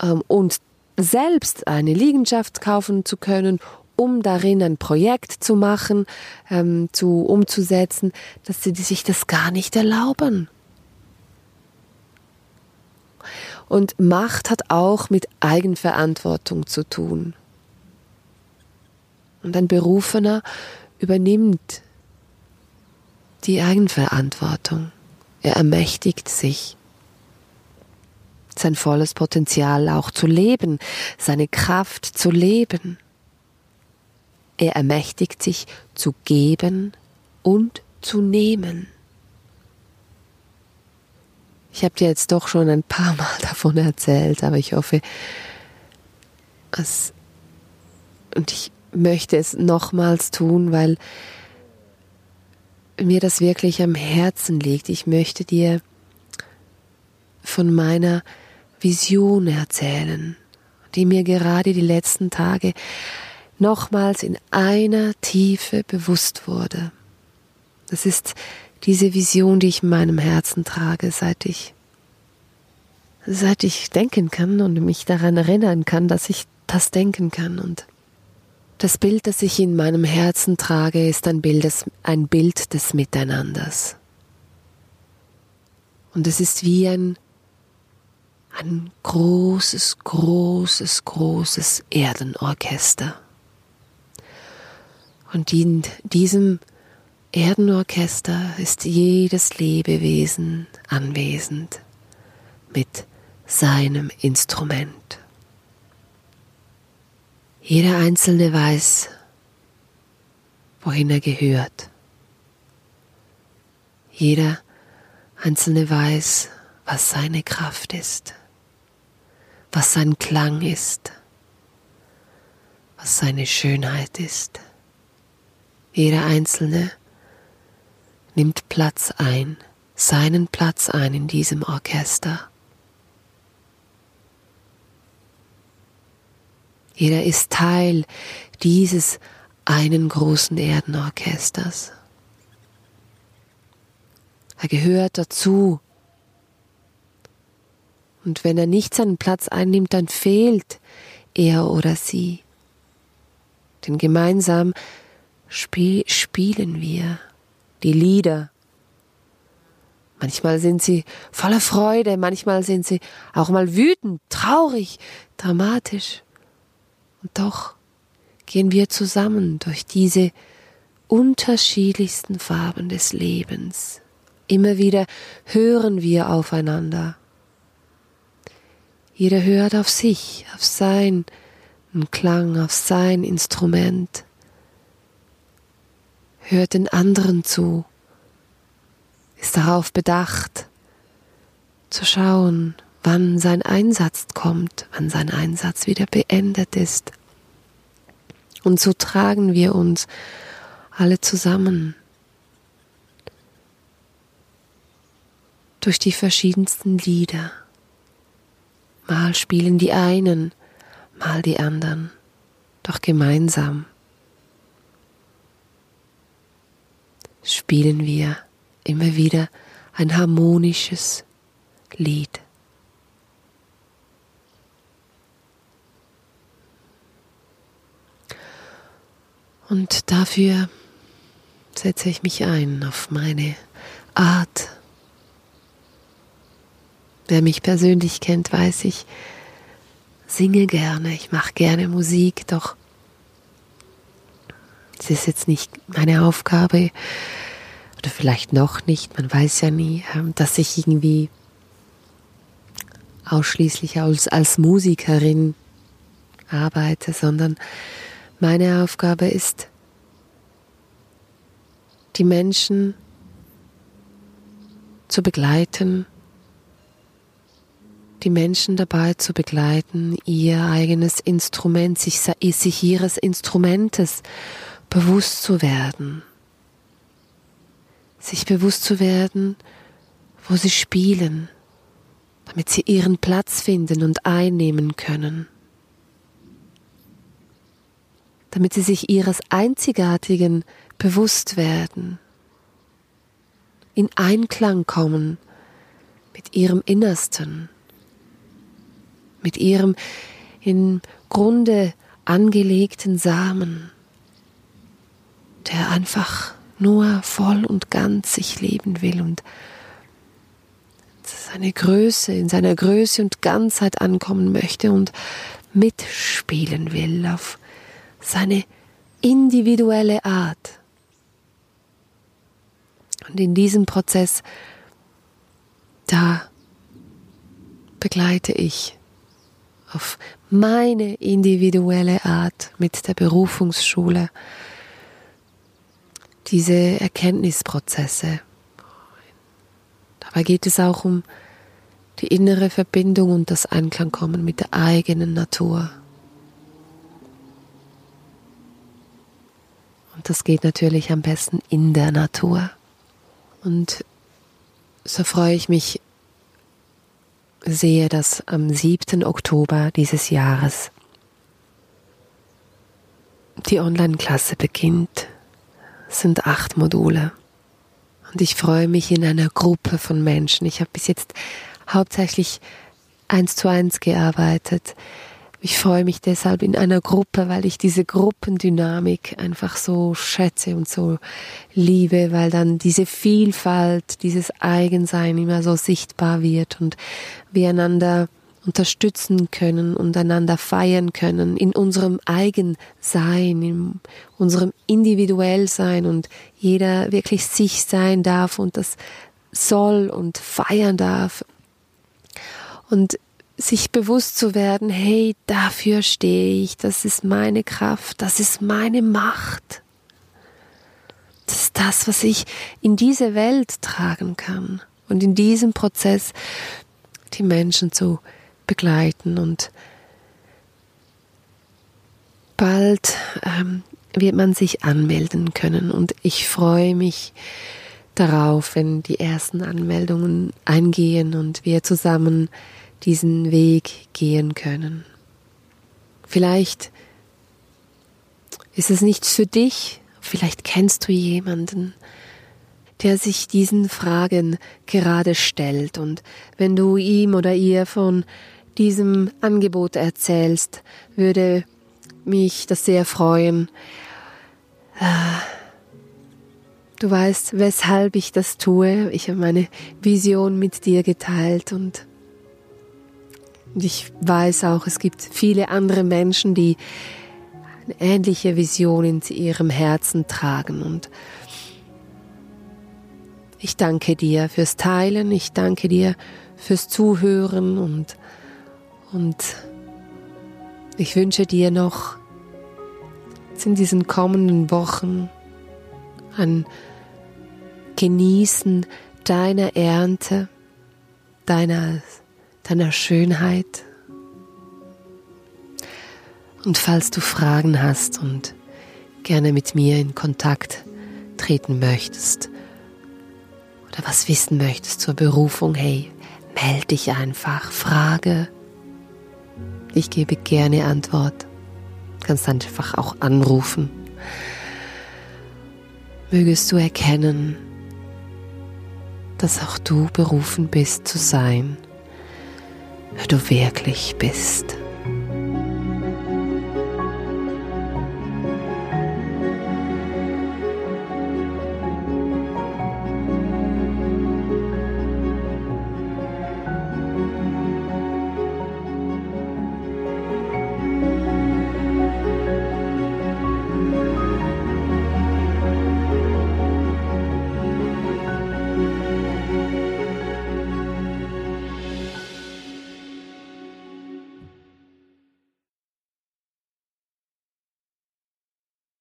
S1: ähm, und selbst eine Liegenschaft kaufen zu können, um darin ein Projekt zu machen, ähm, zu umzusetzen, dass sie sich das gar nicht erlauben. Und Macht hat auch mit Eigenverantwortung zu tun. Und ein Berufener übernimmt die Eigenverantwortung. Er ermächtigt sich, sein volles Potenzial auch zu leben, seine Kraft zu leben. Er ermächtigt sich zu geben und zu nehmen. Ich habe dir jetzt doch schon ein paar Mal davon erzählt, aber ich hoffe, es, und ich möchte es nochmals tun, weil mir das wirklich am Herzen liegt. Ich möchte dir von meiner Vision erzählen, die mir gerade die letzten Tage nochmals in einer Tiefe bewusst wurde. Das ist diese Vision, die ich in meinem Herzen trage, seit ich seit ich denken kann und mich daran erinnern kann, dass ich das denken kann und das Bild, das ich in meinem Herzen trage, ist ein Bild des, ein Bild des Miteinanders. Und es ist wie ein, ein großes, großes, großes Erdenorchester. Und in diesem Erdenorchester ist jedes Lebewesen anwesend mit seinem Instrument. Jeder Einzelne weiß, wohin er gehört. Jeder Einzelne weiß, was seine Kraft ist, was sein Klang ist, was seine Schönheit ist. Jeder Einzelne nimmt Platz ein, seinen Platz ein in diesem Orchester. Jeder ist Teil dieses einen großen Erdenorchesters. Er gehört dazu. Und wenn er nicht seinen Platz einnimmt, dann fehlt er oder sie. Denn gemeinsam spiel spielen wir die Lieder. Manchmal sind sie voller Freude, manchmal sind sie auch mal wütend, traurig, dramatisch. Und doch gehen wir zusammen durch diese unterschiedlichsten Farben des Lebens. Immer wieder hören wir aufeinander. Jeder hört auf sich, auf sein Klang, auf sein Instrument. Hört den anderen zu, ist darauf bedacht, zu schauen, wann sein Einsatz kommt, wann sein Einsatz wieder beendet ist. Und so tragen wir uns alle zusammen durch die verschiedensten Lieder. Mal spielen die einen, mal die anderen, doch gemeinsam spielen wir immer wieder ein harmonisches Lied. Und dafür setze ich mich ein auf meine Art. Wer mich persönlich kennt, weiß ich, singe gerne, ich mache gerne Musik, doch es ist jetzt nicht meine Aufgabe, oder vielleicht noch nicht, man weiß ja nie, ähm, dass ich irgendwie ausschließlich als, als Musikerin arbeite, sondern meine Aufgabe ist, die Menschen zu begleiten, die Menschen dabei zu begleiten, ihr eigenes Instrument, sich, sich ihres Instrumentes bewusst zu werden. Sich bewusst zu werden, wo sie spielen, damit sie ihren Platz finden und einnehmen können, damit sie sich ihres Einzigartigen bewusst werden, in Einklang kommen mit ihrem Innersten, mit ihrem im Grunde angelegten Samen, der einfach nur voll und ganz sich leben will und seine Größe, in seiner Größe und Ganzheit ankommen möchte und mitspielen will auf seine individuelle Art. Und in diesem Prozess, da begleite ich auf meine individuelle Art mit der Berufungsschule diese Erkenntnisprozesse. Dabei geht es auch um die innere Verbindung und das Einklangkommen mit der eigenen Natur. Und das geht natürlich am besten in der Natur. Und so freue ich mich sehr, dass am 7. Oktober dieses Jahres die Online-Klasse beginnt sind acht Module. Und ich freue mich in einer Gruppe von Menschen. Ich habe bis jetzt hauptsächlich eins zu eins gearbeitet. Ich freue mich deshalb in einer Gruppe, weil ich diese Gruppendynamik einfach so schätze und so liebe, weil dann diese Vielfalt, dieses Eigensein immer so sichtbar wird und wir einander unterstützen können und einander feiern können in unserem Eigensein, in unserem Individuellsein und jeder wirklich sich sein darf und das soll und feiern darf. Und sich bewusst zu werden, hey, dafür stehe ich, das ist meine Kraft, das ist meine Macht. Das ist das, was ich in diese Welt tragen kann und in diesem Prozess die Menschen zu begleiten und bald ähm, wird man sich anmelden können und ich freue mich darauf, wenn die ersten Anmeldungen eingehen und wir zusammen diesen Weg gehen können. Vielleicht ist es nichts für dich, vielleicht kennst du jemanden, der sich diesen Fragen gerade stellt. Und wenn du ihm oder ihr von diesem Angebot erzählst, würde mich das sehr freuen. Du weißt, weshalb ich das tue. Ich habe meine Vision mit dir geteilt und ich weiß auch, es gibt viele andere Menschen, die eine ähnliche Vision in ihrem Herzen tragen. Und ich danke dir fürs Teilen, ich danke dir fürs Zuhören und, und ich wünsche dir noch in diesen kommenden Wochen ein Genießen deiner Ernte, deiner, deiner Schönheit. Und falls du Fragen hast und gerne mit mir in Kontakt treten möchtest, oder was wissen möchtest zur Berufung, hey, melde dich einfach, frage. Ich gebe gerne Antwort. Kannst einfach auch anrufen. Mögest du erkennen, dass auch du berufen bist zu sein, du wirklich bist.